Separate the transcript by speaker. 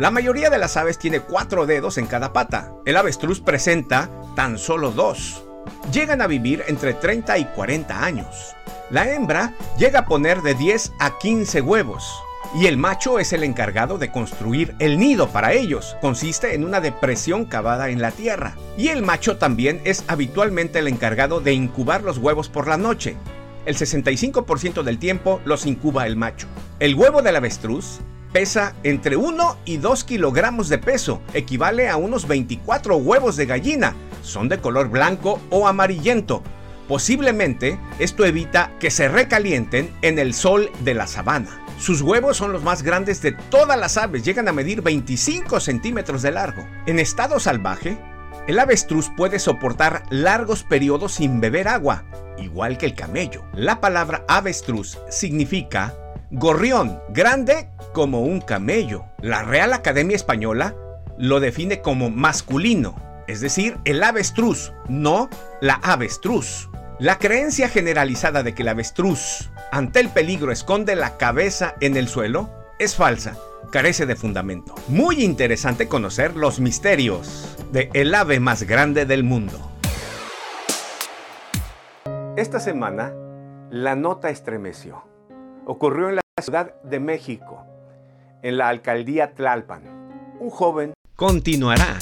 Speaker 1: La mayoría de las aves tiene cuatro dedos en cada pata. El avestruz presenta tan solo dos. Llegan a vivir entre 30 y 40 años. La hembra llega a poner de 10 a 15 huevos y el macho es el encargado de construir el nido para ellos. Consiste en una depresión cavada en la tierra. Y el macho también es habitualmente el encargado de incubar los huevos por la noche. El 65% del tiempo los incuba el macho. El huevo del avestruz pesa entre 1 y 2 kilogramos de peso, equivale a unos 24 huevos de gallina. Son de color blanco o amarillento. Posiblemente esto evita que se recalienten en el sol de la sabana. Sus huevos son los más grandes de todas las aves, llegan a medir 25 centímetros de largo. En estado salvaje, el avestruz puede soportar largos periodos sin beber agua, igual que el camello. La palabra avestruz significa gorrión, grande como un camello. La Real Academia Española lo define como masculino, es decir, el avestruz, no la avestruz. La creencia generalizada de que el avestruz ante el peligro esconde la cabeza en el suelo es falsa, carece de fundamento. Muy interesante conocer los misterios de el ave más grande del mundo. Esta semana, la nota estremeció. Ocurrió en la Ciudad de México, en la alcaldía Tlalpan. Un joven continuará